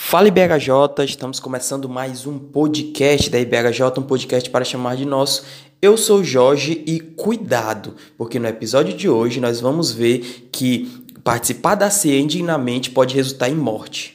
Fala IBHJ, estamos começando mais um podcast da IBHJ, um podcast para chamar de nosso. Eu sou Jorge e cuidado, porque no episódio de hoje nós vamos ver que participar da ceia indignamente pode resultar em morte.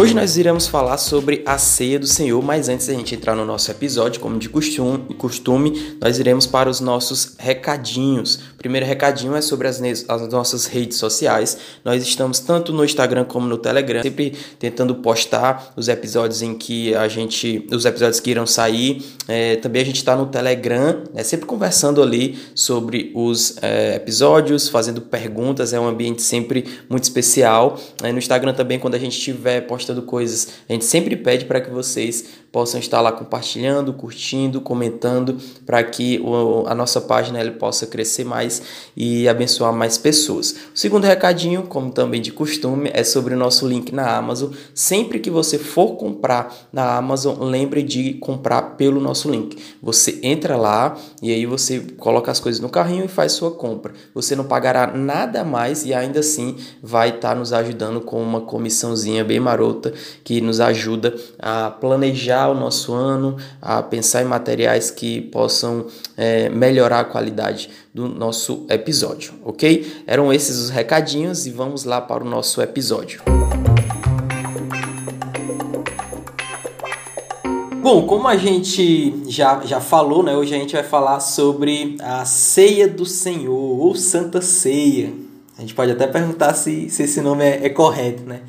Hoje nós iremos falar sobre a ceia do Senhor, mas antes da gente entrar no nosso episódio, como de costume, nós iremos para os nossos recadinhos. Primeiro recadinho é sobre as, as, nossas redes sociais. Nós estamos tanto no Instagram como no Telegram, sempre tentando postar os episódios em que a gente, os episódios que irão sair. É, também a gente está no Telegram, né, sempre conversando ali sobre os é, episódios, fazendo perguntas. É um ambiente sempre muito especial. É, no Instagram também, quando a gente estiver postando coisas. A gente sempre pede para que vocês possam estar lá compartilhando, curtindo, comentando, para que a nossa página ele possa crescer mais e abençoar mais pessoas. O segundo recadinho, como também de costume, é sobre o nosso link na Amazon. Sempre que você for comprar na Amazon, lembre de comprar pelo nosso link. Você entra lá e aí você coloca as coisas no carrinho e faz sua compra. Você não pagará nada mais e ainda assim vai estar tá nos ajudando com uma comissãozinha bem marota que nos ajuda a planejar o nosso ano, a pensar em materiais que possam é, melhorar a qualidade do nosso episódio, ok? Eram esses os recadinhos e vamos lá para o nosso episódio. Bom, como a gente já, já falou, né, hoje a gente vai falar sobre a ceia do Senhor, ou Santa Ceia. A gente pode até perguntar se, se esse nome é, é correto, né?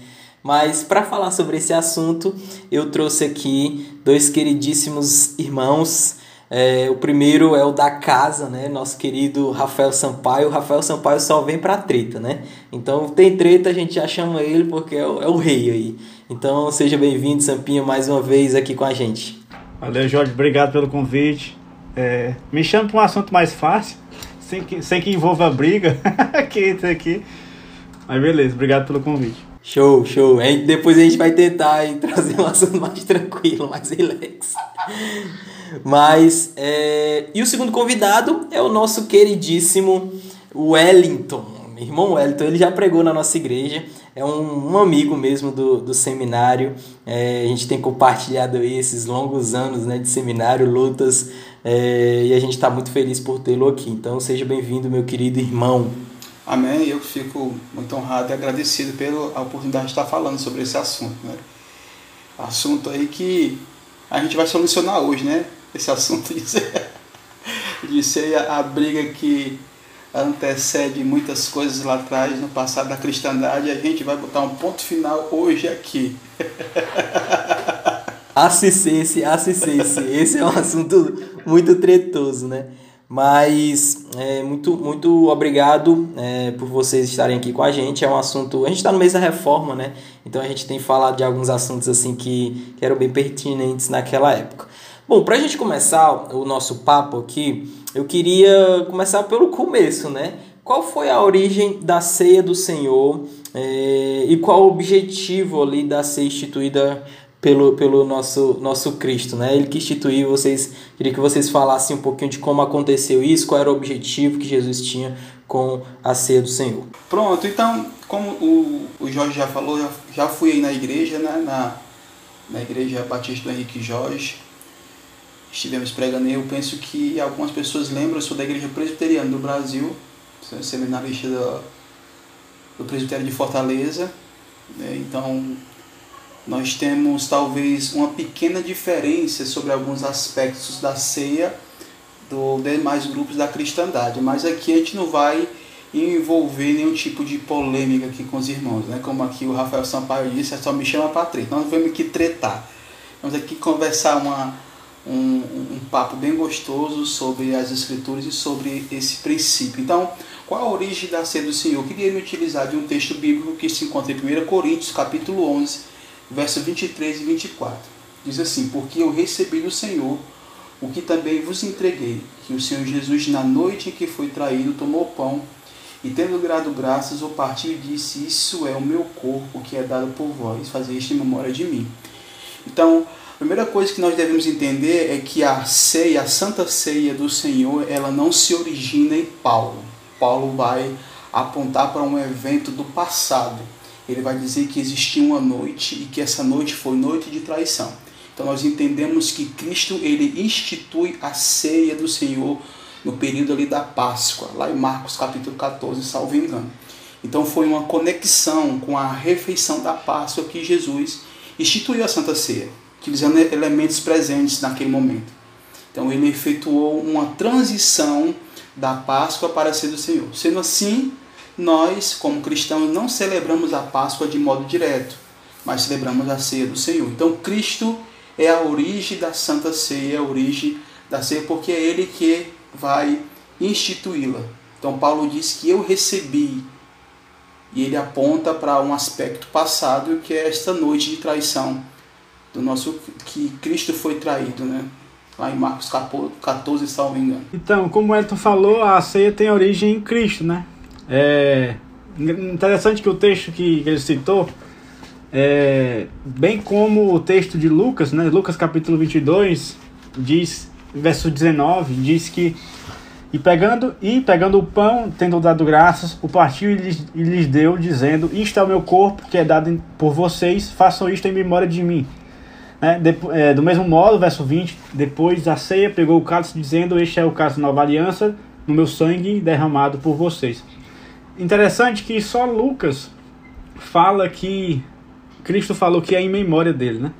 Mas para falar sobre esse assunto, eu trouxe aqui dois queridíssimos irmãos. É, o primeiro é o da casa, né? Nosso querido Rafael Sampaio. O Rafael Sampaio só vem pra treta, né? Então tem treta, a gente já chama ele porque é o, é o rei aí. Então seja bem-vindo, Sampinho, mais uma vez aqui com a gente. Valeu, Jorge. Obrigado pelo convite. É, me chama para um assunto mais fácil, sem que, sem que envolva briga, que isso aqui. Mas beleza, obrigado pelo convite. Show, show. Depois a gente vai tentar trazer um assunto mais tranquilo, mais relax. Mas, é... e o segundo convidado é o nosso queridíssimo Wellington. Meu irmão Wellington, ele já pregou na nossa igreja, é um, um amigo mesmo do, do seminário. É, a gente tem compartilhado esses longos anos né, de seminário, lutas, é, e a gente está muito feliz por tê-lo aqui. Então, seja bem-vindo, meu querido irmão. Amém. Eu fico muito honrado e agradecido pela oportunidade de estar falando sobre esse assunto. Né? Assunto aí que a gente vai solucionar hoje, né? Esse assunto de ser, de ser a, a briga que antecede muitas coisas lá atrás, no passado da cristandade, a gente vai botar um ponto final hoje aqui. Assistência, assistência. Esse é um assunto muito tretoso, né? Mas é, muito, muito obrigado é, por vocês estarem aqui com a gente. É um assunto. A gente está no mês da reforma, né? Então a gente tem falado de alguns assuntos assim que, que eram bem pertinentes naquela época. Bom, para a gente começar o nosso papo aqui, eu queria começar pelo começo, né? Qual foi a origem da ceia do Senhor é, e qual o objetivo ali da ceia instituída pelo, pelo nosso, nosso Cristo, né? Ele que instituiu, vocês, queria que vocês falassem um pouquinho de como aconteceu isso, qual era o objetivo que Jesus tinha com a ceia do Senhor. Pronto, então, como o, o Jorge já falou, já, já fui aí na igreja, né? Na, na igreja Batista do Henrique Jorge, estivemos pregando eu penso que algumas pessoas lembram, eu sou da igreja presbiteriana do Brasil, sou seminarista do, do presbitério de Fortaleza, né? então nós temos talvez uma pequena diferença sobre alguns aspectos da ceia dos demais grupos da cristandade, mas aqui a gente não vai envolver nenhum tipo de polêmica aqui com os irmãos, né? Como aqui o Rafael Sampaio disse, é só me chama para treta. Nós vamos aqui tretar. Vamos aqui conversar uma, um, um papo bem gostoso sobre as escrituras e sobre esse princípio. Então, qual a origem da ceia do Senhor? Eu queria me utilizar de um texto bíblico que se encontra em 1 Coríntios, capítulo 11, verso 23 e 24. Diz assim: Porque eu recebi do Senhor o que também vos entreguei, que o Senhor Jesus, na noite em que foi traído, tomou pão e, tendo grado graças, o partiu e disse: Isso é o meu corpo que é dado por vós, fazer isto em memória de mim. Então, primeira coisa que nós devemos entender é que a ceia, a santa ceia do Senhor, ela não se origina em Paulo. Paulo vai apontar para um evento do passado. Ele vai dizer que existia uma noite e que essa noite foi noite de traição. Então nós entendemos que Cristo ele institui a ceia do Senhor no período ali da Páscoa, lá em Marcos capítulo 14, salvo engano. Então foi uma conexão com a refeição da Páscoa que Jesus instituiu a Santa Ceia utilizando elementos presentes naquele momento. Então ele efetuou uma transição da Páscoa para a ceia do Senhor. Sendo assim, nós, como cristãos, não celebramos a Páscoa de modo direto, mas celebramos a ceia do Senhor. Então Cristo é a origem da Santa Ceia, a origem da ceia, porque é Ele que vai instituí-la. Então Paulo diz que eu recebi, e ele aponta para um aspecto passado, que é esta noite de traição do nosso que Cristo foi traído, né? Lá em Marcos 14, salvo engano. Então, como o Elton falou, a ceia tem origem em Cristo, né? É interessante que o texto que ele citou, é, bem como o texto de Lucas, né? Lucas capítulo 22, diz, verso 19, diz que e pegando, e pegando o pão, tendo dado graças, o partiu e lhes, e lhes deu, dizendo: Isto é o meu corpo que é dado por vocês, façam isto em memória de mim. Né? De, é, do mesmo modo, verso 20, depois da ceia pegou o cálice dizendo, este é o cálice da nova aliança, no meu sangue derramado por vocês. Interessante que só Lucas fala que Cristo falou que é em memória dele, né?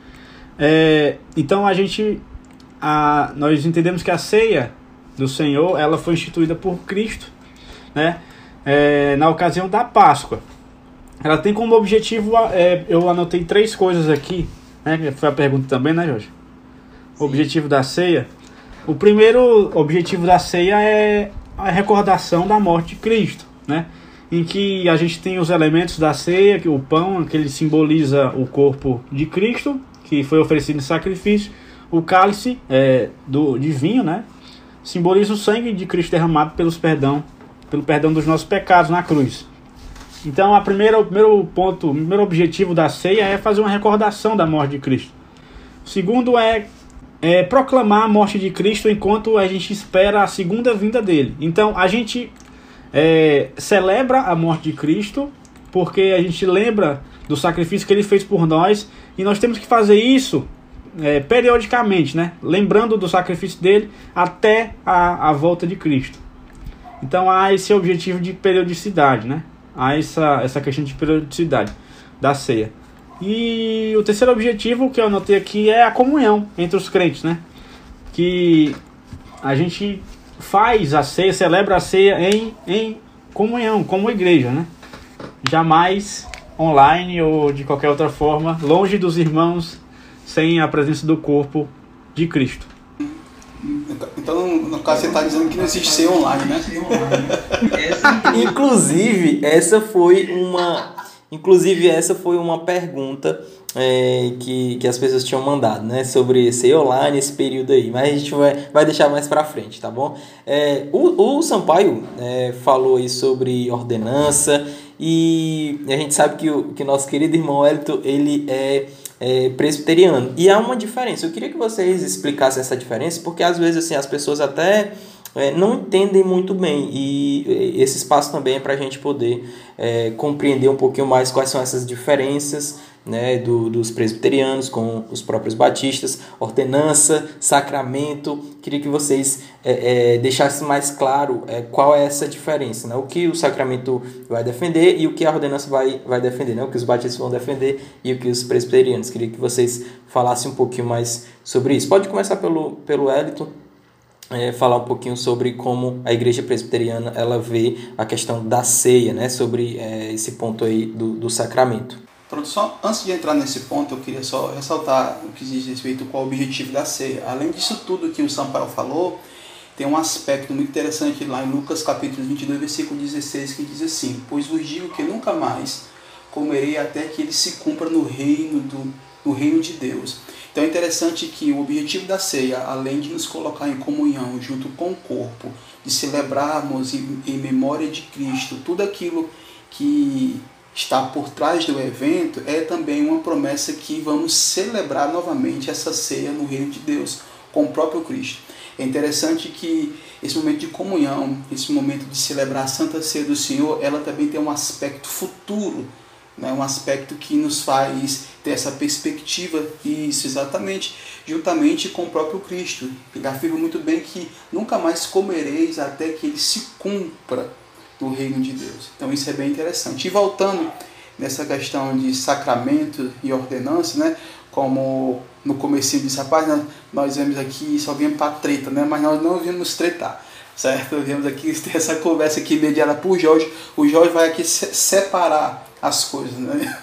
É, então a gente, a, nós entendemos que a ceia do Senhor, ela foi instituída por Cristo, né? É, na ocasião da Páscoa. Ela tem como objetivo, é, eu anotei três coisas aqui né? Foi a pergunta também, né, Jorge? O objetivo da ceia. O primeiro objetivo da ceia é a recordação da morte de Cristo, né? Em que a gente tem os elementos da ceia, que o pão, que ele simboliza o corpo de Cristo, que foi oferecido em sacrifício, o cálice é, do, de vinho, né? Simboliza o sangue de Cristo derramado pelos perdão, pelo perdão dos nossos pecados na cruz. Então, a primeira, o primeiro ponto, o primeiro objetivo da ceia é fazer uma recordação da morte de Cristo. O segundo é, é proclamar a morte de Cristo enquanto a gente espera a segunda vinda dele. Então, a gente é, celebra a morte de Cristo porque a gente lembra do sacrifício que ele fez por nós e nós temos que fazer isso é, periodicamente, né? Lembrando do sacrifício dele até a, a volta de Cristo. Então há esse objetivo de periodicidade, né? a essa, essa questão de periodicidade da ceia. E o terceiro objetivo que eu anotei aqui é a comunhão entre os crentes, né? Que a gente faz a ceia, celebra a ceia em, em comunhão, como igreja, né? Jamais online ou de qualquer outra forma, longe dos irmãos, sem a presença do corpo de Cristo. Então, no caso, você está dizendo que não existe ser online, né? Inclusive, essa foi uma. Inclusive, essa foi uma pergunta é, que, que as pessoas tinham mandado, né? Sobre ser online esse período aí. Mas a gente vai, vai deixar mais pra frente, tá bom? É, o, o Sampaio é, falou aí sobre ordenança e a gente sabe que o que nosso querido irmão Elton, ele é é, presbiteriano. E há uma diferença. Eu queria que vocês explicassem essa diferença, porque às vezes assim, as pessoas até é, não entendem muito bem. E esse espaço também é para a gente poder é, compreender um pouquinho mais quais são essas diferenças né, do, dos presbiterianos com os próprios batistas, ordenança, sacramento. Queria que vocês é, é, deixassem mais claro é, qual é essa diferença, né, o que o sacramento vai defender e o que a ordenança vai, vai defender, né, o que os batistas vão defender e o que os presbiterianos. Queria que vocês falassem um pouquinho mais sobre isso. Pode começar pelo, pelo Elton. É, falar um pouquinho sobre como a igreja presbiteriana ela vê a questão da ceia, né, sobre é, esse ponto aí do, do sacramento. Só antes de entrar nesse ponto, eu queria só ressaltar o que diz respeito com o objetivo da ceia. Além disso tudo que o Sampaio falou, tem um aspecto muito interessante lá em Lucas capítulo 22, versículo 16, que diz assim: Pois vos digo que nunca mais comerei até que ele se cumpra no reino, do, no reino de Deus. Então é interessante que o objetivo da ceia, além de nos colocar em comunhão junto com o corpo, de celebrarmos em, em memória de Cristo tudo aquilo que está por trás do evento é também uma promessa que vamos celebrar novamente essa ceia no reino de Deus com o próprio Cristo. É interessante que esse momento de comunhão, esse momento de celebrar a Santa Ceia do Senhor, ela também tem um aspecto futuro, né? um aspecto que nos faz ter essa perspectiva, isso exatamente, juntamente com o próprio Cristo. Ele afirma muito bem que nunca mais comereis até que ele se cumpra do reino de Deus. Então isso é bem interessante. E voltando nessa questão de sacramento e ordenança, né? Como no começo disse, rapaz, nós, nós vemos aqui, só viemos para treta, né? Mas nós não viemos tretar, certo? Viemos aqui essa conversa aqui mediada por Jorge. O Jorge vai aqui separar as coisas, né?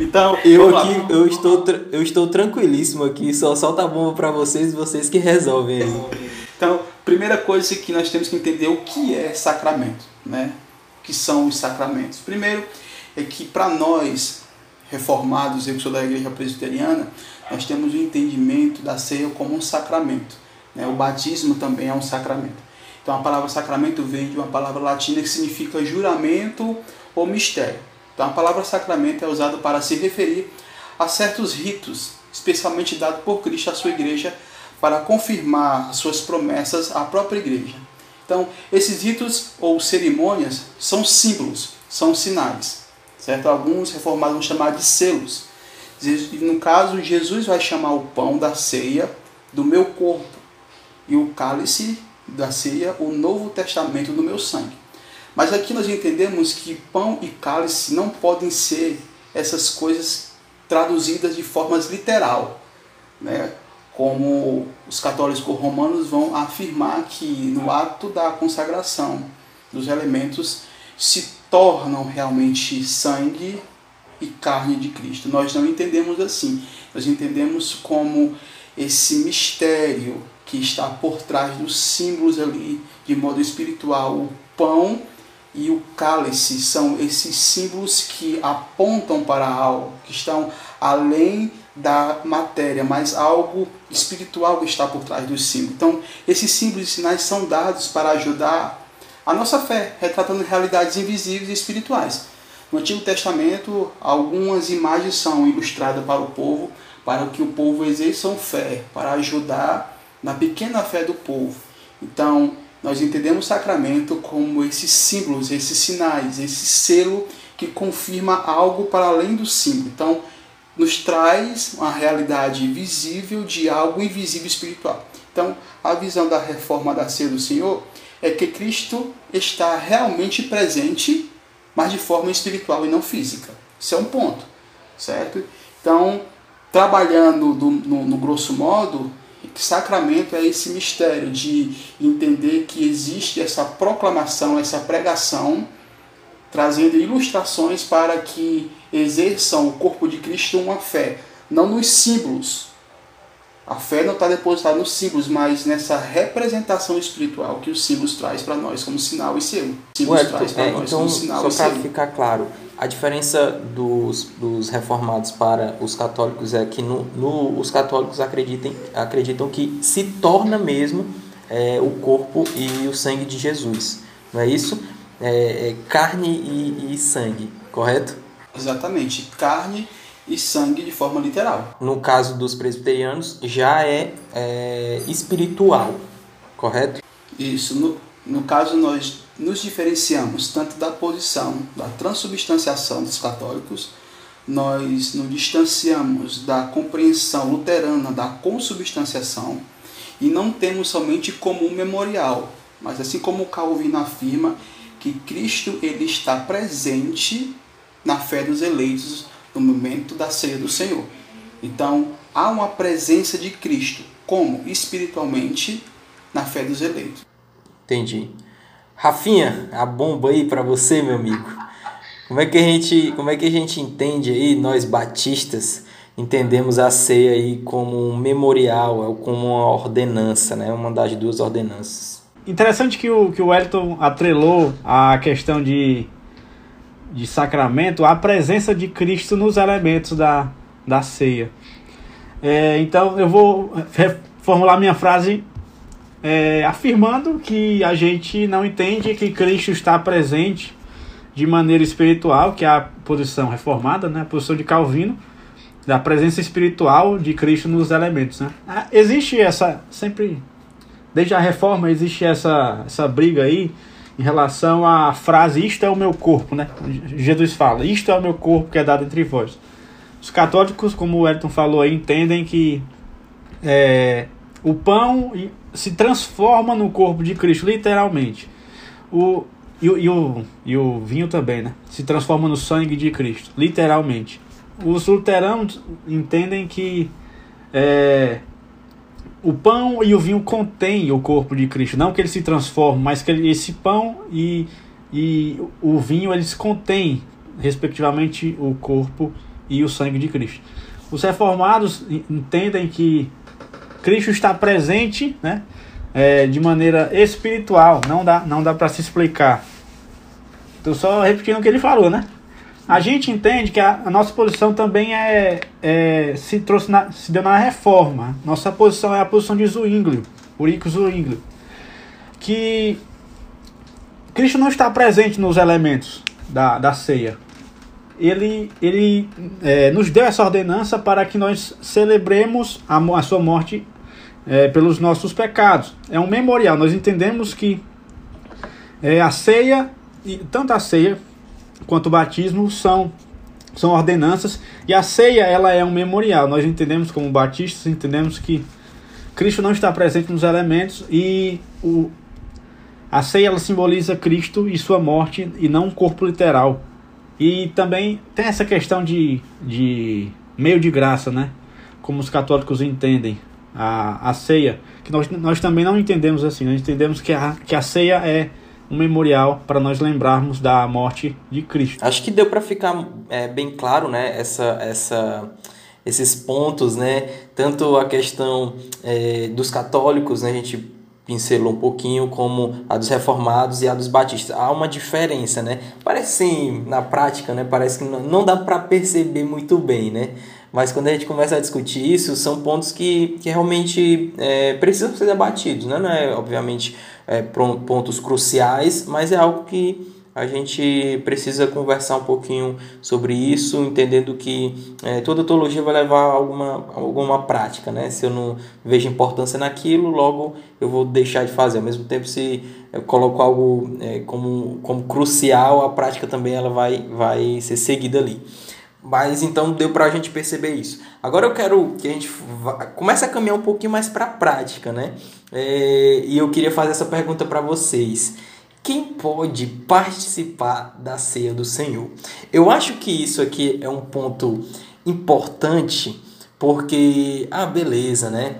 Então, eu aqui, eu estou, eu estou tranquilíssimo aqui, só solta a bomba para vocês, vocês que resolvem. Então, primeira coisa que nós temos que entender o que é sacramento, né? O que são os sacramentos? Primeiro é que para nós reformados, eu que sou da igreja presbiteriana, nós temos o entendimento da ceia como um sacramento. Né? O batismo também é um sacramento. Então a palavra sacramento vem de uma palavra latina que significa juramento ou mistério. Então a palavra sacramento é usada para se referir a certos ritos, especialmente dado por Cristo à sua igreja para confirmar as suas promessas à própria igreja. Então, esses ritos ou cerimônias são símbolos, são sinais, certo? Alguns reformados vão chamar de selos. No caso, Jesus vai chamar o pão da ceia do meu corpo e o cálice da ceia o novo testamento do meu sangue. Mas aqui nós entendemos que pão e cálice não podem ser essas coisas traduzidas de formas literal, né? como os católicos romanos vão afirmar que no ato da consagração dos elementos se tornam realmente sangue e carne de Cristo. Nós não entendemos assim. Nós entendemos como esse mistério que está por trás dos símbolos ali, de modo espiritual, o pão e o cálice são esses símbolos que apontam para algo, que estão além da matéria, mas algo espiritual que está por trás dos símbolos. Então, esses símbolos e sinais são dados para ajudar a nossa fé, retratando realidades invisíveis e espirituais. No Antigo Testamento, algumas imagens são ilustradas para o povo, para que o povo exerça fé, para ajudar na pequena fé do povo. Então, nós entendemos o sacramento como esses símbolos, esses sinais, esse selo que confirma algo para além do símbolo. Então, nos traz uma realidade visível de algo invisível espiritual. Então, a visão da reforma da ceia do Senhor é que Cristo está realmente presente, mas de forma espiritual e não física. Isso é um ponto, certo? Então, trabalhando do, no, no grosso modo, sacramento é esse mistério de entender que existe essa proclamação, essa pregação, trazendo ilustrações para que exerçam o corpo de Cristo uma fé, não nos símbolos. A fé não está depositada nos símbolos, mas nessa representação espiritual que os símbolos traz para nós como sinal e selo. Ué, é, então, só para ficar claro, a diferença dos, dos reformados para os católicos é que no, no, os católicos acreditam, acreditam que se torna mesmo é, o corpo e o sangue de Jesus. Não é isso? É, é carne e, e sangue, correto? Exatamente, carne e sangue de forma literal. No caso dos presbiterianos, já é, é espiritual, correto? Isso. No, no caso, nós nos diferenciamos tanto da posição da transubstanciação dos católicos, nós nos distanciamos da compreensão luterana da consubstanciação e não temos somente como um memorial, mas assim como Calvino afirma que Cristo ele está presente na fé dos eleitos no momento da ceia do Senhor. Então, há uma presença de Cristo, como espiritualmente, na fé dos eleitos. Entendi. Rafinha, a bomba aí para você, meu amigo. Como é que a gente, como é que a gente entende aí nós batistas entendemos a ceia aí como um memorial, como uma ordenança, né? Uma das duas ordenanças. Interessante que o que o Wellington atrelou a questão de de sacramento a presença de Cristo nos elementos da, da ceia. É, então eu vou reformular minha frase é, afirmando que a gente não entende que Cristo está presente de maneira espiritual, que é a posição reformada, né, a posição de Calvino, da presença espiritual de Cristo nos elementos. Né? Ah, existe essa, sempre, desde a reforma, existe essa, essa briga aí em relação à frase isto é o meu corpo, né? Jesus fala, isto é o meu corpo que é dado entre vós. Os católicos, como o Elton falou aí, entendem que é, o pão se transforma no corpo de Cristo, literalmente. O, e, e, o, e o vinho também, né? Se transforma no sangue de Cristo, literalmente. Os luteranos entendem que é, o pão e o vinho contêm o corpo de Cristo. Não que eles se transformem, mas que esse pão e, e o vinho eles contêm, respectivamente, o corpo e o sangue de Cristo. Os reformados entendem que Cristo está presente né, é, de maneira espiritual, não dá, não dá para se explicar. Estou só repetindo o que ele falou, né? A gente entende que a, a nossa posição também é, é se trouxe na, se deu na reforma. Nossa posição é a posição de Zwinglio, Urico Zwinglio, que Cristo não está presente nos elementos da, da ceia. Ele, ele é, nos deu essa ordenança para que nós celebremos a, a sua morte é, pelos nossos pecados. É um memorial. Nós entendemos que é, a ceia, tanto a ceia quanto o batismo são são ordenanças e a ceia ela é um memorial. Nós entendemos como batistas, entendemos que Cristo não está presente nos elementos e o, a ceia ela simboliza Cristo e sua morte e não um corpo literal. E também tem essa questão de, de meio de graça, né? Como os católicos entendem a, a ceia, que nós, nós também não entendemos assim. Nós entendemos que a, que a ceia é um memorial para nós lembrarmos da morte de Cristo. Acho que deu para ficar é, bem claro, né, essa, essa, esses pontos, né, tanto a questão é, dos católicos, né, a gente pincelou um pouquinho, como a dos reformados e a dos batistas. Há uma diferença, né? Parece sim, na prática, né? Parece que não, dá para perceber muito bem, né? Mas quando a gente começa a discutir isso, são pontos que, que realmente é, precisam ser debatidos. Né? Não é, obviamente, é, pontos cruciais, mas é algo que a gente precisa conversar um pouquinho sobre isso, entendendo que é, toda teologia vai levar alguma, alguma prática. Né? Se eu não vejo importância naquilo, logo eu vou deixar de fazer. Ao mesmo tempo, se eu coloco algo é, como, como crucial, a prática também ela vai, vai ser seguida ali. Mas então deu para a gente perceber isso. Agora eu quero que a gente comece a caminhar um pouquinho mais para a prática, né? É, e eu queria fazer essa pergunta para vocês. Quem pode participar da ceia do Senhor? Eu acho que isso aqui é um ponto importante, porque, ah, beleza, né?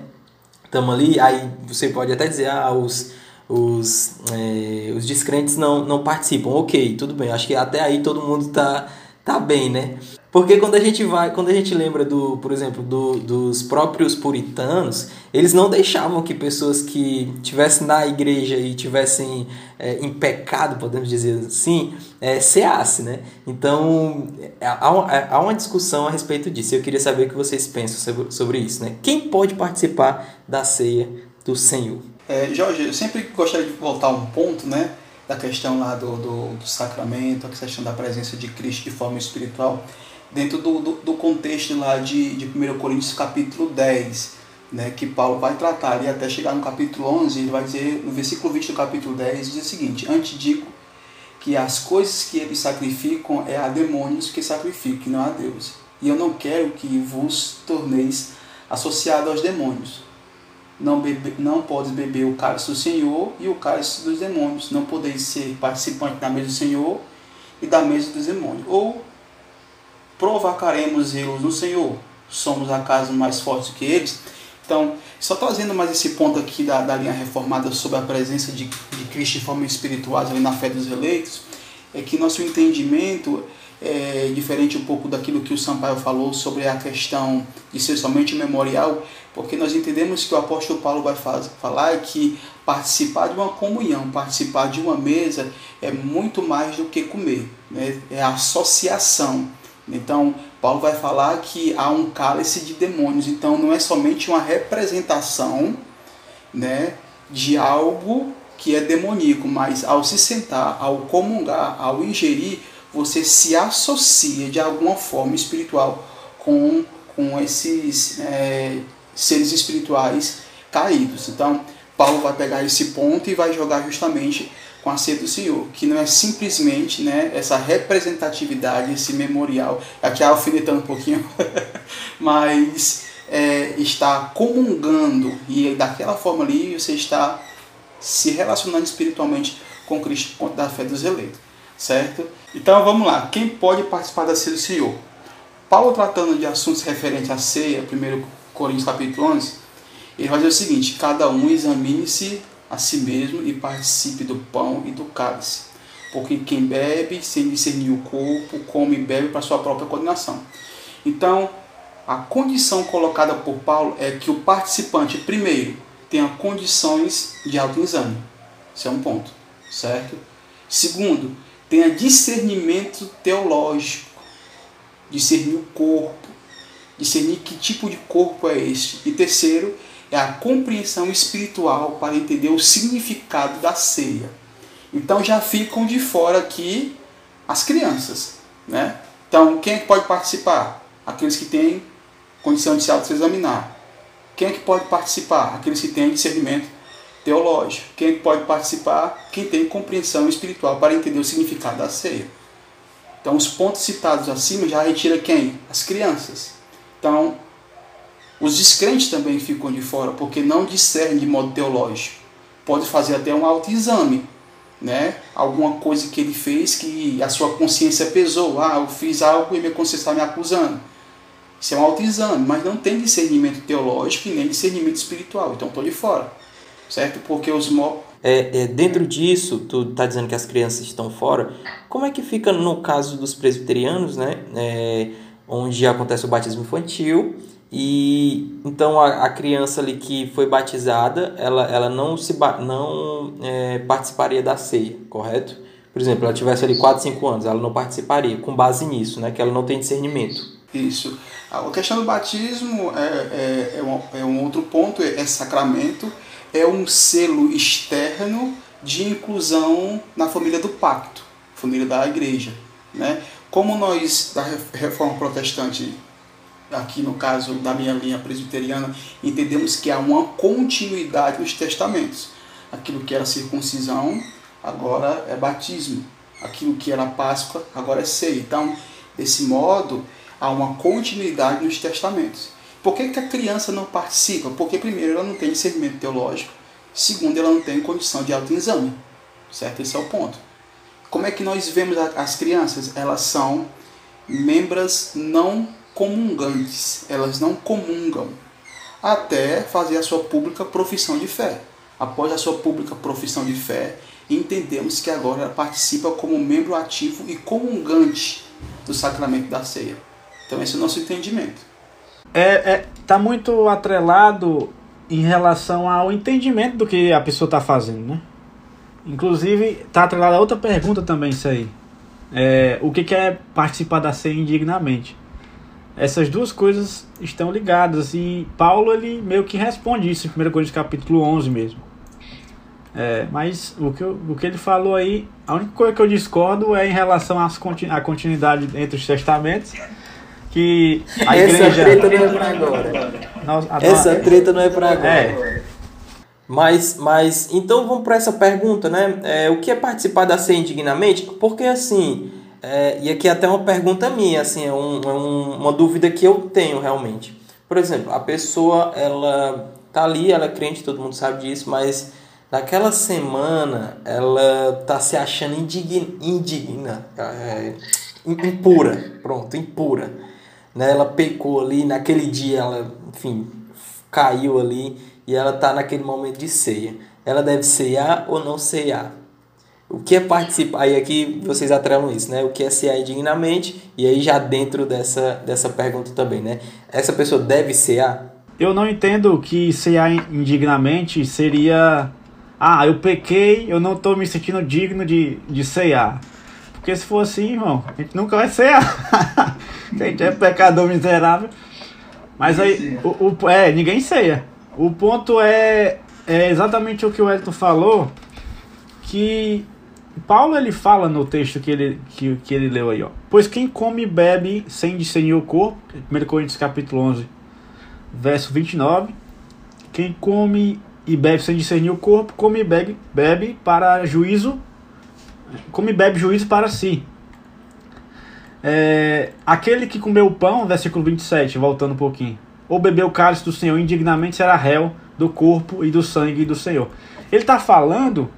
Estamos ali, aí você pode até dizer, ah, os, os, é, os descrentes não, não participam. Ok, tudo bem, acho que até aí todo mundo tá, tá bem, né? Porque quando a gente vai, quando a gente lembra do, por exemplo, do, dos próprios puritanos, eles não deixavam que pessoas que tivessem na igreja e tivessem é, em pecado, podemos dizer assim, é, ceasse, né? Então é, há é, há uma discussão a respeito disso. Eu queria saber o que vocês pensam sobre, sobre isso, né? Quem pode participar da ceia do Senhor? É, Jorge, eu sempre gostaria de voltar a um ponto, né? Da questão lá do, do, do sacramento, a questão da presença de Cristo de forma espiritual dentro do, do, do, contexto lá de, de 1 Coríntios capítulo 10, né, que Paulo vai tratar ali até chegar no capítulo 11, ele vai dizer, no versículo 20 do capítulo 10, diz o seguinte, Antes digo que as coisas que eles sacrificam é a demônios que sacrificam, não a Deus. E eu não quero que vos torneis associados aos demônios. Não, bebe, não podes beber o cálice do Senhor e o cálice dos demônios. Não podeis ser participante da mesa do Senhor e da mesa dos demônios. Ou provocaremos eles no Senhor. Somos acaso mais fortes que eles? Então, só trazendo mais esse ponto aqui da, da linha reformada sobre a presença de, de Cristo de forma espiritual ali na fé dos eleitos, é que nosso entendimento é diferente um pouco daquilo que o Sampaio falou sobre a questão de ser somente memorial, porque nós entendemos que o apóstolo Paulo vai falar que participar de uma comunhão, participar de uma mesa é muito mais do que comer, né? é associação. Então, Paulo vai falar que há um cálice de demônios. Então, não é somente uma representação né, de algo que é demoníaco, mas ao se sentar, ao comungar, ao ingerir, você se associa de alguma forma espiritual com, com esses é, seres espirituais caídos. Então, Paulo vai pegar esse ponto e vai jogar justamente com a ceia do Senhor, que não é simplesmente né, essa representatividade, esse memorial, aqui alfinetando um pouquinho, mas é, está comungando e daquela forma ali você está se relacionando espiritualmente com Cristo por conta da fé dos eleitos, certo? Então vamos lá, quem pode participar da ceia do Senhor? Paulo tratando de assuntos referentes à ceia, 1 Coríntios capítulo 11, ele vai dizer o seguinte, cada um examine-se a si mesmo e participe do pão e do cálice. Porque quem bebe sem discernir o corpo, come e bebe para sua própria condenação. Então, a condição colocada por Paulo é que o participante, primeiro, tenha condições de autoexame. Isso é um ponto, certo? Segundo, tenha discernimento teológico, discernir o corpo, discernir que tipo de corpo é este. E terceiro, é a compreensão espiritual para entender o significado da ceia. Então já ficam de fora aqui as crianças, né? Então, quem é que pode participar? Aqueles que têm condição de se auto-examinar. Quem é que pode participar? Aqueles que têm discernimento teológico. Quem é pode participar? Quem tem compreensão espiritual para entender o significado da ceia. Então, os pontos citados acima já retira quem? As crianças. Então, os descrentes também ficam de fora, porque não discernem de modo teológico. Pode fazer até um autoexame, né? Alguma coisa que ele fez que a sua consciência pesou. Ah, eu fiz algo e minha consciência está me acusando. Isso é um autoexame, mas não tem discernimento teológico e nem discernimento espiritual. Então estou de fora, certo? Porque os mo é, é, dentro disso, tu está dizendo que as crianças estão fora. Como é que fica no caso dos presbiterianos, né? É, onde acontece o batismo infantil e então a, a, criança ali que foi batizada, ela, ela não, se não é, participaria da ceia, correto? Por exemplo, ela tivesse ali 4, 5 anos, ela não participaria, com base nisso, né? Que ela não tem discernimento. Isso. A questão do batismo é, é, é, um, é um outro ponto, é, é sacramento, é um selo externo de inclusão na família do pacto, família da igreja. Né? Como nós, da reforma protestante, aqui no caso da minha linha presbiteriana, entendemos que há uma continuidade nos testamentos. Aquilo que era circuncisão, agora é batismo. Aquilo que era Páscoa, agora é ceia. Então, desse modo, há uma continuidade nos testamentos. Por que, que a criança não participa? Porque, primeiro, ela não tem discernimento teológico. Segundo, ela não tem condição de autoexame. Certo? Esse é o ponto. Como é que nós vemos as crianças? Elas são membros não comungantes, elas não comungam, até fazer a sua pública profissão de fé. Após a sua pública profissão de fé, entendemos que agora ela participa como membro ativo e comungante do sacramento da ceia. Então esse é o nosso entendimento. É, é tá muito atrelado em relação ao entendimento do que a pessoa está fazendo, né? Inclusive, tá atrelado a outra pergunta também isso aí. É, o que, que é participar da ceia indignamente? essas duas coisas estão ligadas e Paulo ele meio que responde isso em 1 Coríntios capítulo 11 mesmo. É, mas o que, o que ele falou aí, a única coisa que eu discordo é em relação às, à continuidade entre os testamentos. Que a Essa igreja. treta não é pra agora. Essa treta não é pra agora. É. Mas, mas então vamos para essa pergunta, né? É, o que é participar da ceia indignamente? Porque assim, é, e aqui até uma pergunta minha, assim, é, um, é um, uma dúvida que eu tenho realmente. Por exemplo, a pessoa, ela tá ali, ela é crente, todo mundo sabe disso, mas naquela semana ela tá se achando indigna, indigna é, impura, pronto, impura. Né? Ela pecou ali, naquele dia ela, enfim, caiu ali e ela tá naquele momento de ceia. Ela deve ceiar ou não ceiar? O que é participar? Aí aqui vocês atrelam isso, né? O que é cear indignamente? E aí já dentro dessa, dessa pergunta também, né? Essa pessoa deve cear? Eu não entendo que cear indignamente seria... Ah, eu pequei, eu não estou me sentindo digno de, de cear. Porque se for assim, irmão, a gente nunca vai cear. a gente é pecador miserável. Mas aí, o, o, é, ninguém ceia. O ponto é é exatamente o que o Elton falou, que Paulo ele fala no texto que ele, que, que ele leu aí, ó. Pois quem come e bebe sem discernir o corpo, 1 Coríntios capítulo 11, verso 29, quem come e bebe sem discernir o corpo, come e bebe, bebe para juízo, come e bebe juízo para si. É, aquele que comeu o pão, versículo 27, voltando um pouquinho, ou bebeu o cálice do Senhor indignamente será réu do corpo e do sangue do Senhor. Ele está falando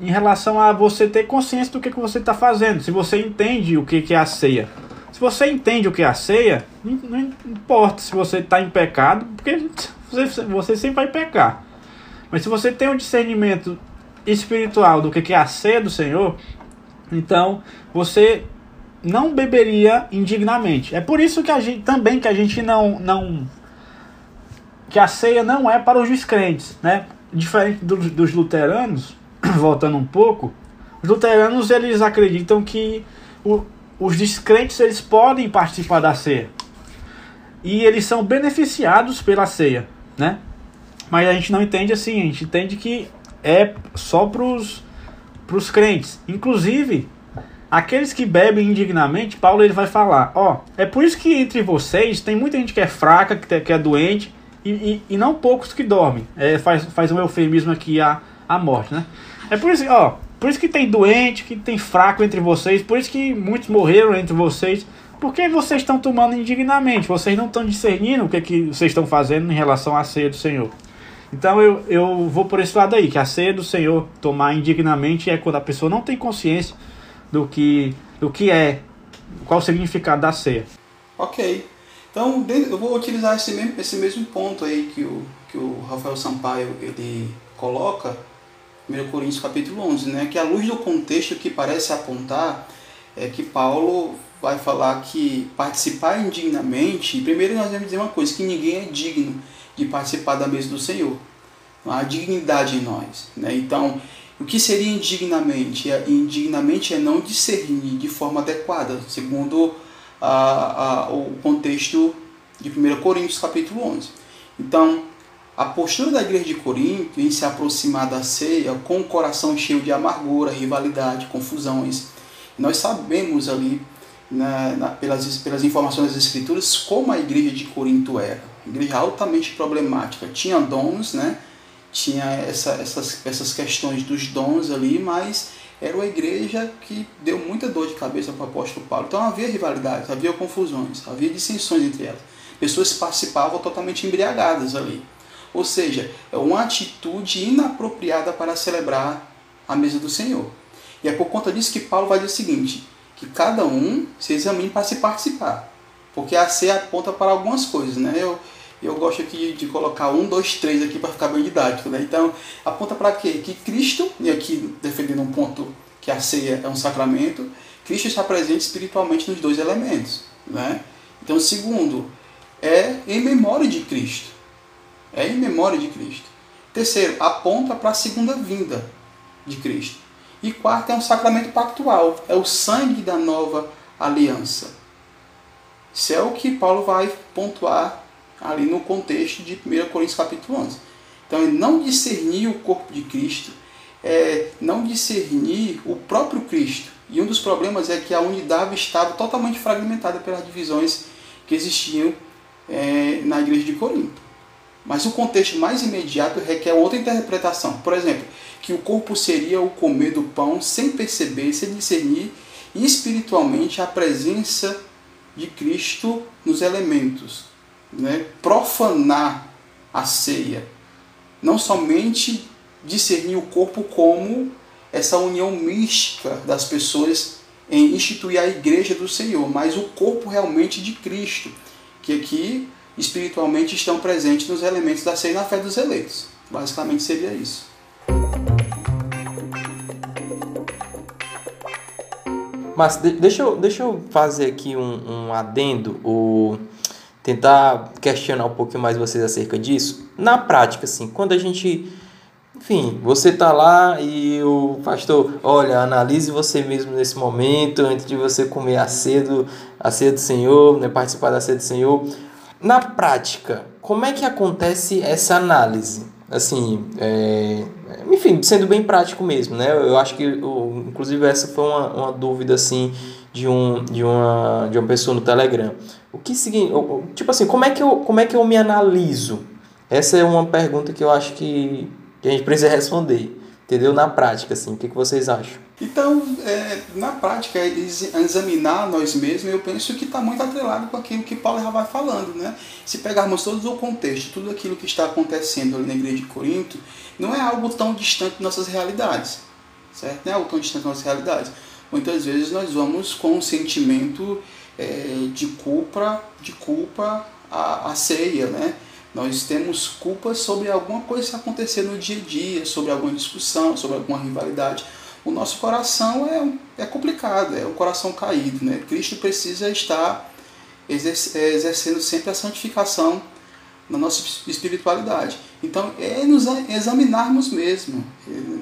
em relação a você ter consciência do que, que você está fazendo, se você entende o que, que é a ceia. Se você entende o que é a ceia, não, não importa se você está em pecado, porque você, você sempre vai pecar. Mas se você tem um discernimento espiritual do que, é a ceia do Senhor, então você não beberia indignamente. É por isso que a gente também que a gente não não que a ceia não é para os descrentes, né? Diferente dos, dos luteranos, voltando um pouco, os luteranos eles acreditam que o, os descrentes eles podem participar da ceia e eles são beneficiados pela ceia, né? Mas a gente não entende assim, a gente entende que é só para os crentes. Inclusive, aqueles que bebem indignamente, Paulo ele vai falar, ó, é por isso que entre vocês tem muita gente que é fraca, que, é doente, e, e, e não poucos que dormem. É, faz, faz um eufemismo aqui a, a morte, né? É por isso, ó, por isso que tem doente, que tem fraco entre vocês, por isso que muitos morreram entre vocês, porque vocês estão tomando indignamente, vocês não estão discernindo o que, que vocês estão fazendo em relação à ceia do Senhor. Então eu, eu vou por esse lado aí, que a ceia do Senhor tomar indignamente é quando a pessoa não tem consciência do que, do que é, qual o significado da ceia. Ok. Então eu vou utilizar esse mesmo, esse mesmo ponto aí que o, que o Rafael Sampaio ele coloca 1 Coríntios capítulo 11, né? que à luz do contexto que parece apontar é que Paulo vai falar que participar indignamente, primeiro nós devemos dizer uma coisa, que ninguém é digno de participar da mesa do Senhor. Não há dignidade em nós. Né? Então, o que seria indignamente? É, indignamente é não discernir de forma adequada, segundo a, a, o contexto de 1 Coríntios capítulo 11. Então, a postura da igreja de Corinto em se aproximar da ceia com o coração cheio de amargura, rivalidade, confusões. Nós sabemos ali, na, na, pelas, pelas informações das Escrituras, como a igreja de Corinto era. Igreja altamente problemática. Tinha dons, né? Tinha essa, essas, essas questões dos dons ali, mas era uma igreja que deu muita dor de cabeça para o apóstolo Paulo. Então havia rivalidades, havia confusões, havia dissensões entre elas. Pessoas participavam totalmente embriagadas ali. Ou seja, é uma atitude inapropriada para celebrar a mesa do Senhor. E é por conta disso que Paulo vai dizer o seguinte: que cada um se examine para se participar. Porque a ceia aponta para algumas coisas, né? Eu, eu gosto aqui de colocar um, dois, três aqui para ficar bem didático, né? Então, aponta para quê? Que Cristo, e aqui defendendo um ponto que a ceia é um sacramento, Cristo está presente espiritualmente nos dois elementos, né? Então, segundo, é em memória de Cristo. É em memória de Cristo. Terceiro, aponta para a segunda vinda de Cristo. E quarto, é um sacramento pactual. É o sangue da nova aliança. Isso é o que Paulo vai pontuar ali no contexto de 1 Coríntios capítulo 11. Então, é não discernir o corpo de Cristo, é não discernir o próprio Cristo. E um dos problemas é que a unidade estava totalmente fragmentada pelas divisões que existiam é, na igreja de Corinto. Mas o contexto mais imediato requer outra interpretação. Por exemplo, que o corpo seria o comer do pão sem perceber, sem discernir espiritualmente a presença de Cristo nos elementos. Né? Profanar a ceia. Não somente discernir o corpo como essa união mística das pessoas em instituir a igreja do Senhor, mas o corpo realmente de Cristo, que aqui espiritualmente estão presentes nos elementos da ceia na fé dos eleitos. Basicamente seria isso. Mas deixa eu, deixa eu fazer aqui um, um adendo, ou tentar questionar um pouquinho mais vocês acerca disso. Na prática, assim, quando a gente. Enfim, você tá lá e o pastor, olha, analise você mesmo nesse momento, antes de você comer a ceia do, a ceia do Senhor, né, participar da ceia do Senhor. Na prática, como é que acontece essa análise? Assim, é, enfim, sendo bem prático mesmo, né? Eu acho que, inclusive, essa foi uma, uma dúvida, assim, de, um, de, uma, de uma pessoa no Telegram. O que significa, tipo assim, como é, que eu, como é que eu me analiso? Essa é uma pergunta que eu acho que, que a gente precisa responder, entendeu? Na prática, assim, o que, que vocês acham? Então, é, na prática, examinar nós mesmos, eu penso que está muito atrelado com aquilo que Paulo já vai falando. Né? Se pegarmos todo o contexto, tudo aquilo que está acontecendo ali na igreja de Corinto, não é algo tão distante de nossas realidades. Certo? Não é algo tão distante de nossas realidades. Muitas vezes nós vamos com um sentimento é, de culpa, de culpa à, à ceia, né? Nós temos culpa sobre alguma coisa que está acontecendo no dia a dia, sobre alguma discussão, sobre alguma rivalidade o nosso coração é, é complicado, é o coração caído. Né? Cristo precisa estar é, exercendo sempre a santificação na nossa espiritualidade. Então, é nos examinarmos mesmo.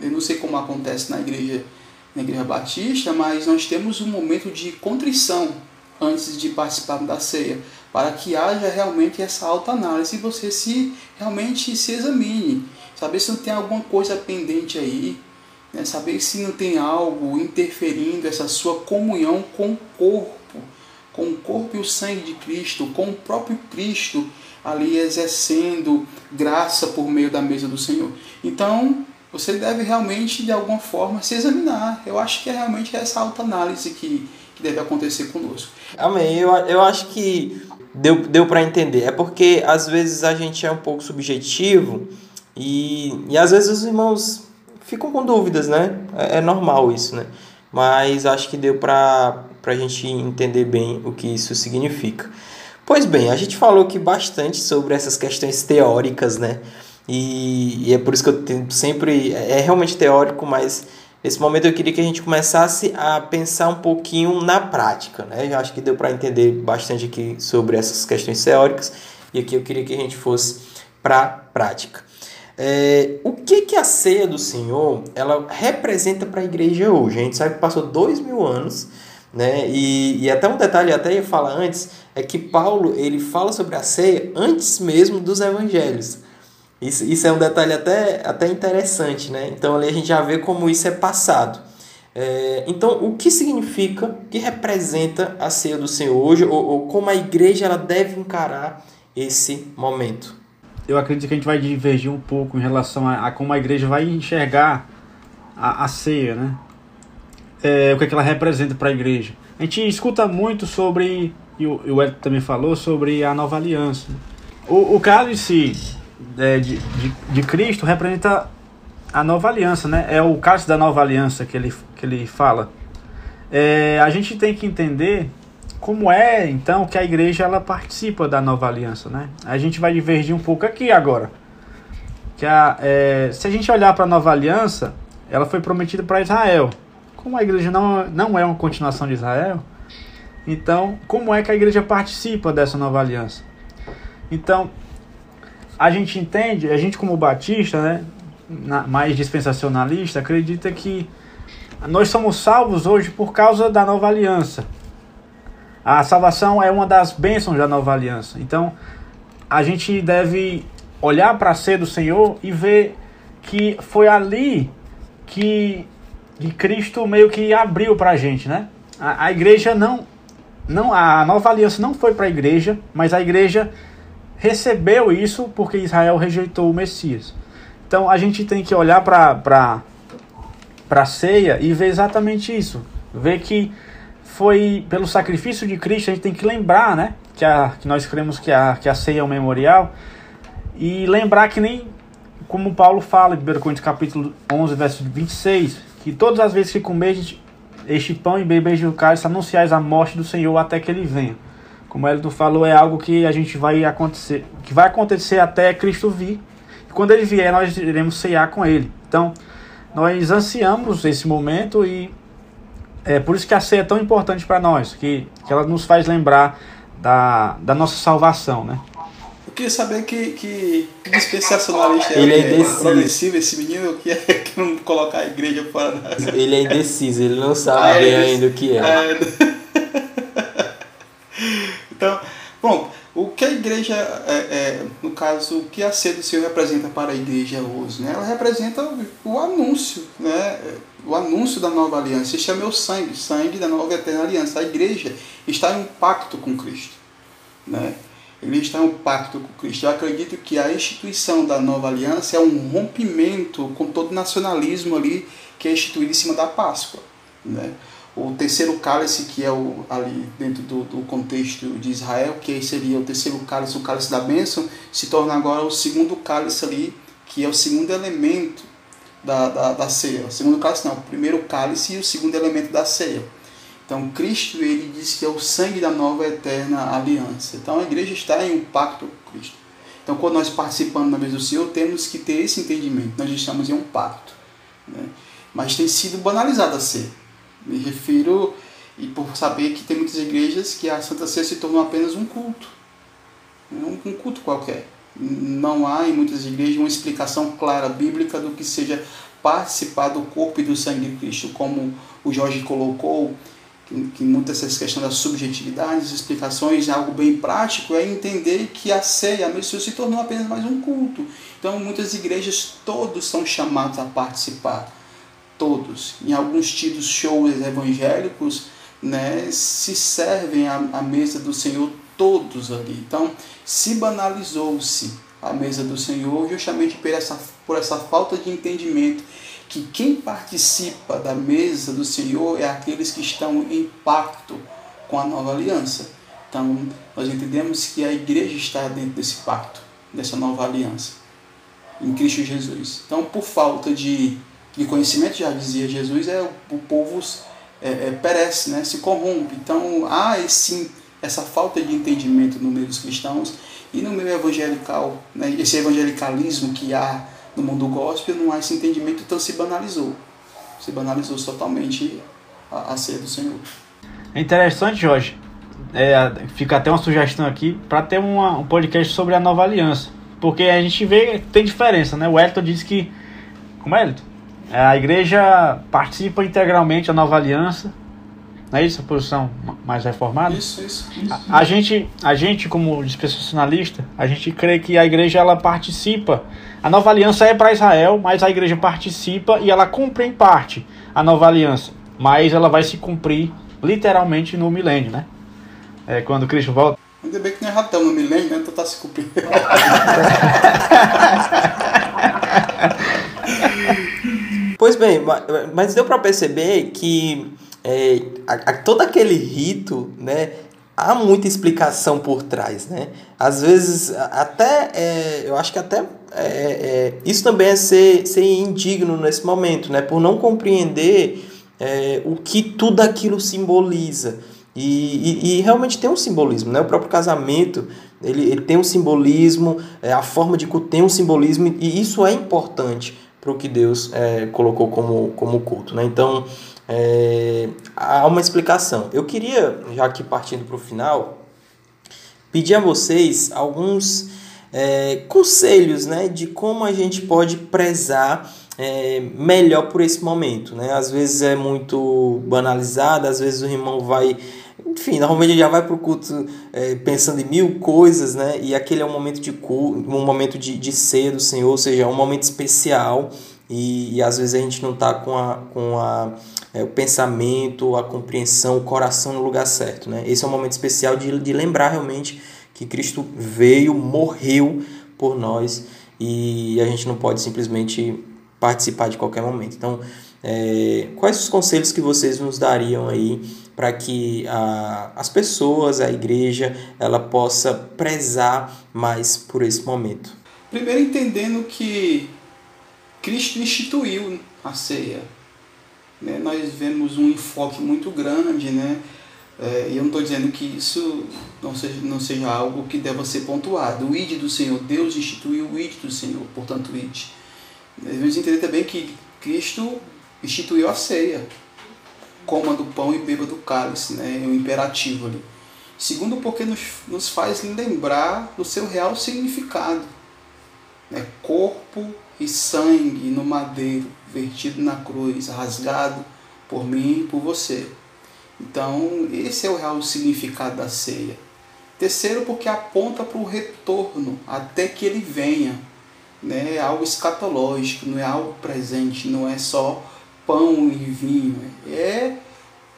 Eu não sei como acontece na igreja, na igreja batista, mas nós temos um momento de contrição antes de participar da ceia, para que haja realmente essa autoanálise e você se realmente se examine, saber se não tem alguma coisa pendente aí, né? Saber se não tem algo interferindo essa sua comunhão com o corpo, com o corpo e o sangue de Cristo, com o próprio Cristo ali exercendo graça por meio da mesa do Senhor. Então, você deve realmente, de alguma forma, se examinar. Eu acho que é realmente essa autoanálise que, que deve acontecer conosco. Amém. Eu, eu acho que deu, deu para entender. É porque, às vezes, a gente é um pouco subjetivo e, e às vezes os irmãos ficam com dúvidas, né? É, é normal isso, né? Mas acho que deu para a gente entender bem o que isso significa. Pois bem, a gente falou aqui bastante sobre essas questões teóricas, né? E, e é por isso que eu sempre. É realmente teórico, mas nesse momento eu queria que a gente começasse a pensar um pouquinho na prática, né? Eu acho que deu para entender bastante aqui sobre essas questões teóricas e aqui eu queria que a gente fosse para a prática. É, o que, que a ceia do Senhor ela representa para a igreja hoje? A gente sabe que passou dois mil anos, né? E, e até um detalhe, até ia falar antes, é que Paulo ele fala sobre a ceia antes mesmo dos evangelhos. Isso, isso é um detalhe até, até interessante, né? Então ali a gente já vê como isso é passado. É, então, o que significa, o que representa a ceia do Senhor hoje, ou, ou como a igreja ela deve encarar esse momento? eu acredito que a gente vai divergir um pouco em relação a, a como a igreja vai enxergar a, a ceia, né? É, o que, é que ela representa para a igreja. A gente escuta muito sobre, e o, Ed também falou, sobre a nova aliança. O, o cálice é, de, de, de Cristo representa a nova aliança, né? É o cálice da nova aliança que ele, que ele fala. É, a gente tem que entender como é então que a igreja ela participa da nova aliança, né? A gente vai divergir um pouco aqui agora. Que a, é, se a gente olhar para a nova aliança, ela foi prometida para Israel. Como a igreja não, não é uma continuação de Israel, então como é que a igreja participa dessa nova aliança? Então a gente entende, a gente como batista, né, mais dispensacionalista, acredita que nós somos salvos hoje por causa da nova aliança. A salvação é uma das bênçãos da nova aliança. Então, a gente deve olhar para a ceia do Senhor e ver que foi ali que, que Cristo meio que abriu para a gente, né? A, a igreja não, não, a nova aliança não foi para a igreja, mas a igreja recebeu isso porque Israel rejeitou o Messias. Então a gente tem que olhar para a ceia e ver exatamente isso. Ver que foi pelo sacrifício de Cristo, a gente tem que lembrar, né? Que, a, que nós cremos que a, que a ceia é um memorial. E lembrar que nem como Paulo fala em 1 Coríntios capítulo 11, verso 26, que todas as vezes que comeis este pão e bebeis o cálice, anunciais a morte do Senhor até que ele venha. Como Elton falou, é algo que a gente vai acontecer, que vai acontecer até Cristo vir. E quando ele vier, nós iremos ceiar com ele. Então, nós ansiamos esse momento e é por isso que a ceia é tão importante para nós, que, que ela nos faz lembrar da, da nossa salvação, né? Eu queria saber que, que dispensacionalista ele é, é indeciso. progressivo esse menino, eu queria que não colocar a igreja fora da... Ele é indeciso, ele não sabe ah, bem ainda o que é. é. Que igreja, é, é, no caso, o que a ceia do Senhor representa para a igreja hoje? Né? Ela representa o anúncio, né? o anúncio da nova aliança. Este é meu sangue, sangue da nova eterna aliança. A igreja está em um pacto com Cristo. Né? Ele está em um pacto com Cristo. Eu acredito que a instituição da nova aliança é um rompimento com todo o nacionalismo ali que é instituído em cima da Páscoa. Né? O terceiro cálice, que é o, ali dentro do, do contexto de Israel, que seria o terceiro cálice, o cálice da bênção, se torna agora o segundo cálice ali, que é o segundo elemento da, da, da ceia. O segundo cálice não, o primeiro cálice e o segundo elemento da ceia. Então Cristo ele diz que é o sangue da nova eterna aliança. Então a igreja está em um pacto com Cristo. Então quando nós participamos na mesa do Senhor, temos que ter esse entendimento. Nós estamos em um pacto. Né? Mas tem sido banalizada a ceia. Me refiro, e por saber que tem muitas igrejas que a Santa Ceia se tornou apenas um culto. Um, um culto qualquer. Não há em muitas igrejas uma explicação clara bíblica do que seja participar do corpo e do sangue de Cristo, como o Jorge colocou, que, muitas da subjetividade, das explicações, algo bem prático, é entender que a ceia, a missa se tornou apenas mais um culto. Então, muitas igrejas, todos são chamados a participar todos. Em alguns tidos shows evangélicos, né, se servem à, à mesa do Senhor todos ali. Então, se banalizou-se a mesa do Senhor justamente por essa, por essa falta de entendimento que quem participa da mesa do Senhor é aqueles que estão em pacto com a nova aliança. Então, nós entendemos que a igreja está dentro desse pacto, dessa nova aliança, em Cristo Jesus. Então, por falta de de conhecimento, já dizia Jesus, é o povo é, é, perece, né, se corrompe. Então há sim essa falta de entendimento no meio dos cristãos e no meio evangelical, né, esse evangelicalismo que há no mundo gospel, não há esse entendimento, então se banalizou. Se banalizou totalmente a, a do Senhor. É interessante, Jorge. É, fica até uma sugestão aqui para ter uma, um podcast sobre a nova aliança. Porque a gente vê que tem diferença, né? O Elton disse que. Como é, Elton? É, a igreja participa integralmente da nova aliança. Não é isso a posição mais reformada? Isso, isso. isso. A, a, gente, a gente, como dispensacionalista, a gente crê que a igreja ela participa. A nova aliança é para Israel, mas a igreja participa e ela cumpre em parte a nova aliança. Mas ela vai se cumprir literalmente no milênio, né? É, quando Cristo volta. Ainda bem que não é ratão no milênio, né? Então tá se cumprindo. Pois bem, mas deu para perceber que é, a, a, todo aquele rito, né, há muita explicação por trás, né? Às vezes, até, é, eu acho que até é, é, isso também é ser, ser indigno nesse momento, né? Por não compreender é, o que tudo aquilo simboliza. E, e, e, realmente tem um simbolismo, né? O próprio casamento, ele, ele tem um simbolismo, é, a forma de tem um simbolismo, e isso é importante para o que Deus é, colocou como, como culto. Né? Então, é, há uma explicação. Eu queria, já aqui partindo para o final, pedir a vocês alguns é, conselhos né, de como a gente pode prezar é, melhor por esse momento. Né? Às vezes é muito banalizado, às vezes o irmão vai enfim, normalmente ele já vai para o culto é, pensando em mil coisas, né? E aquele é um momento de culto, um momento de, de ser do Senhor, ou seja, é um momento especial. E, e às vezes a gente não está com, a, com a, é, o pensamento, a compreensão, o coração no lugar certo, né? Esse é um momento especial de, de lembrar realmente que Cristo veio, morreu por nós e a gente não pode simplesmente participar de qualquer momento. Então, é, quais os conselhos que vocês nos dariam aí para que a, as pessoas, a igreja, ela possa prezar mais por esse momento? Primeiro entendendo que Cristo instituiu a ceia. Né? Nós vemos um enfoque muito grande, né? É, eu não estou dizendo que isso não seja, não seja algo que deva ser pontuado. O id do Senhor, Deus instituiu o id do Senhor, portanto, o id. Devemos entender também que Cristo instituiu a ceia. Coma do pão e beba do cálice, né? É imperativo ali. Segundo, porque nos, nos faz lembrar do seu real significado. Né? Corpo e sangue no madeiro, vertido na cruz, rasgado por mim e por você. Então, esse é o real significado da ceia. Terceiro, porque aponta para o retorno, até que ele venha. Né? É algo escatológico, não é algo presente, não é só pão e vinho. É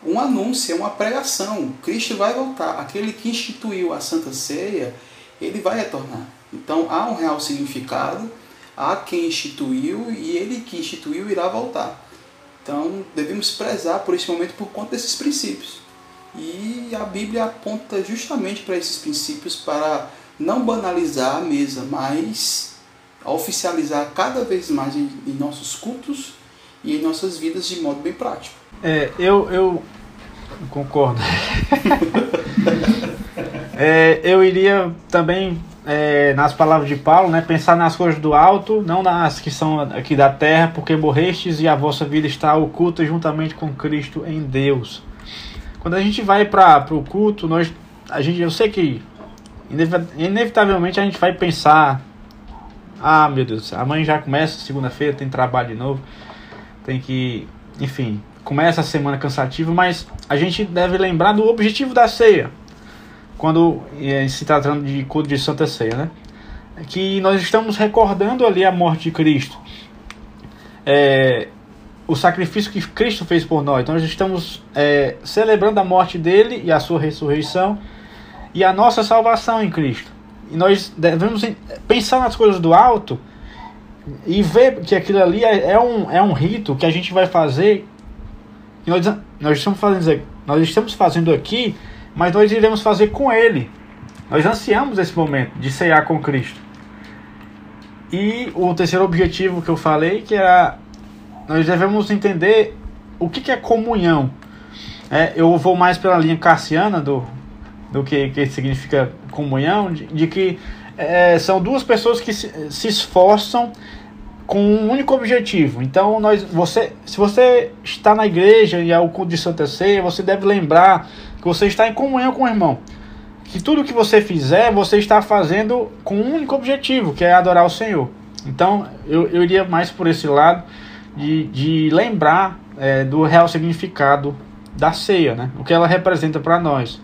um anúncio, é uma pregação. Cristo vai voltar. Aquele que instituiu a Santa Ceia, ele vai retornar. Então há um real significado, há quem instituiu e ele que instituiu irá voltar. Então devemos prezar por esse momento por conta desses princípios. E a Bíblia aponta justamente para esses princípios para não banalizar a mesa, mas oficializar cada vez mais em, em nossos cultos e em nossas vidas de modo bem prático. É, eu, eu concordo. é, eu iria também é, nas palavras de Paulo, né, pensar nas coisas do alto, não nas que são aqui da terra, porque morrestes e a vossa vida está oculta juntamente com Cristo em Deus. Quando a gente vai para o culto, nós, a gente, eu sei que inevitavelmente a gente vai pensar, ah meu Deus, amanhã já começa, segunda-feira tem trabalho de novo, tem que, enfim, começa a semana cansativa, mas a gente deve lembrar do objetivo da ceia quando é, se tratando de culto de Santa Ceia, né? Que nós estamos recordando ali a morte de Cristo. É, o sacrifício que Cristo fez por nós. Então nós estamos é, celebrando a morte dele e a sua ressurreição e a nossa salvação em Cristo. E nós devemos pensar nas coisas do alto e ver que aquilo ali é, é um, é um rito que a gente vai fazer. Nós, nós, estamos fazendo, nós estamos fazendo aqui mas nós iremos fazer com Ele. Nós ansiamos esse momento de cear com Cristo. E o terceiro objetivo que eu falei, que era nós devemos entender o que, que é comunhão. É, eu vou mais pela linha carciana do, do que, que significa comunhão, de, de que é, são duas pessoas que se, se esforçam com um único objetivo. Então, nós, você, se você está na igreja e é o culto de Santa Ceia, você deve lembrar que você está em comunhão com o irmão. Que tudo que você fizer, você está fazendo com um único objetivo, que é adorar o Senhor. Então, eu, eu iria mais por esse lado de, de lembrar é, do real significado da ceia, né? o que ela representa para nós.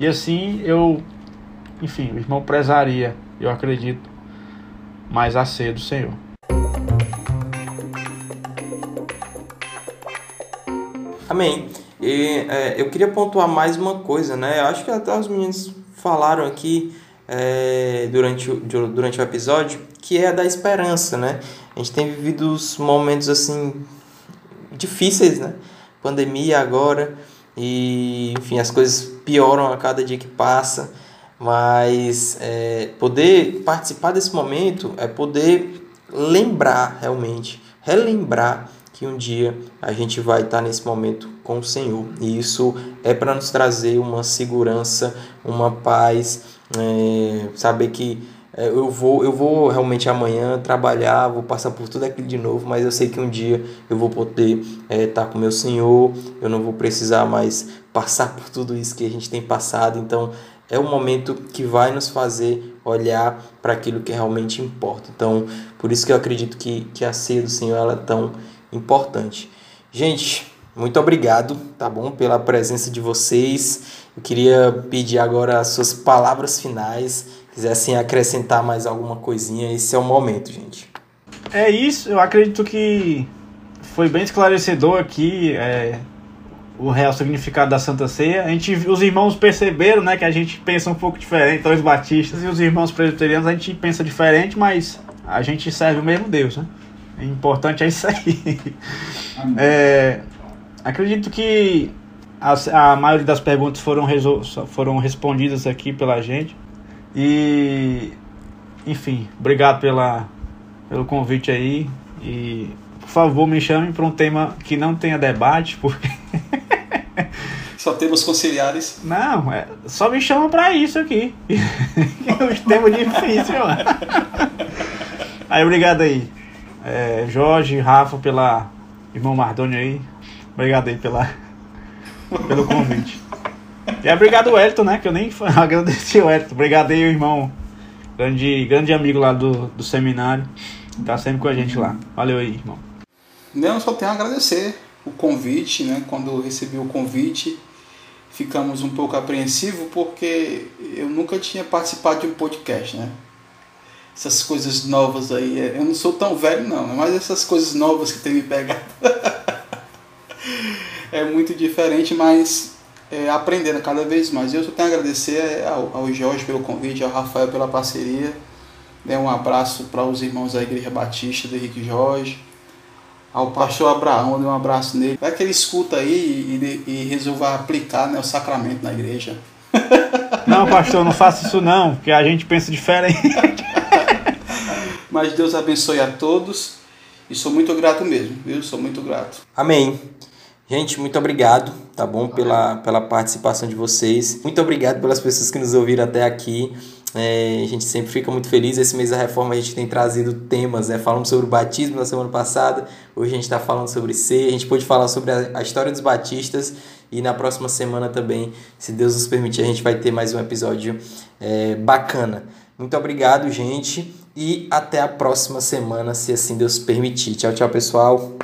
E assim eu, enfim, o irmão prezaria, eu acredito, mais a ceia do Senhor. Amém. E é, eu queria pontuar mais uma coisa, né? Eu acho que até os meninos falaram aqui é, durante, o, durante o episódio, que é a da esperança, né? A gente tem vivido os momentos assim difíceis, né? Pandemia agora e enfim as coisas pioram a cada dia que passa, mas é, poder participar desse momento é poder lembrar realmente, relembrar que um dia a gente vai estar nesse momento com o Senhor. E isso é para nos trazer uma segurança, uma paz, é, saber que eu vou, eu vou realmente amanhã trabalhar, vou passar por tudo aquilo de novo, mas eu sei que um dia eu vou poder é, estar com meu Senhor, eu não vou precisar mais passar por tudo isso que a gente tem passado. Então, é um momento que vai nos fazer olhar para aquilo que realmente importa. Então, por isso que eu acredito que, que a ceia do Senhor ela é tão importante. Gente, muito obrigado, tá bom, pela presença de vocês. Eu queria pedir agora as suas palavras finais. Quisessem acrescentar mais alguma coisinha, esse é o momento, gente. É isso, eu acredito que foi bem esclarecedor aqui é, o real significado da Santa Ceia. A gente, os irmãos perceberam né, que a gente pensa um pouco diferente, então os batistas e os irmãos presbiterianos a gente pensa diferente, mas a gente serve o mesmo Deus, né? O importante é isso aí. É, acredito que a, a maioria das perguntas foram, foram respondidas aqui pela gente. E, enfim, obrigado pela, pelo convite aí. E, por favor, me chame para um tema que não tenha debate, porque. Só temos conciliares. Não, é, só me chama para isso aqui. é um tema difícil, mano. Aí, obrigado aí. É, Jorge, Rafa, pela irmão Mardoni aí. Obrigado aí pela, pelo convite. E é obrigado, Elton, né? Que eu nem agradeci o Elton. Obrigado aí, irmão. Grande, grande amigo lá do, do seminário. Tá sempre com a gente lá. Valeu aí, irmão. Não, só tenho a agradecer o convite, né? Quando recebi o convite, ficamos um pouco apreensivos porque eu nunca tinha participado de um podcast, né? Essas coisas novas aí, é, eu não sou tão velho não, né? mas essas coisas novas que tem me pegado é muito diferente, mas é, aprendendo cada vez mais. Eu só tenho a agradecer é, ao, ao Jorge pelo convite, ao Rafael pela parceria. Né, um abraço para os irmãos da Igreja Batista do Henrique Jorge. Ao pastor Abraão, um abraço nele. Vai que ele escuta aí e, e, e resolva aplicar né, o sacramento na igreja. Não, pastor, não faça isso não, porque a gente pensa diferente. Mas Deus abençoe a todos e sou muito grato mesmo, viu? Sou muito grato. Amém. Gente, muito obrigado, tá bom? Pela, pela participação de vocês. Muito obrigado pelas pessoas que nos ouviram até aqui. É, a gente sempre fica muito feliz. Esse mês da reforma a gente tem trazido temas, né? Falamos sobre o batismo na semana passada, hoje a gente está falando sobre ser. A gente pôde falar sobre a, a, história dos batistas e na próxima semana também, se Deus nos permitir, a gente vai ter mais um episódio é, bacana. Muito obrigado, gente, e até a próxima semana, se assim Deus permitir. Tchau, tchau, pessoal.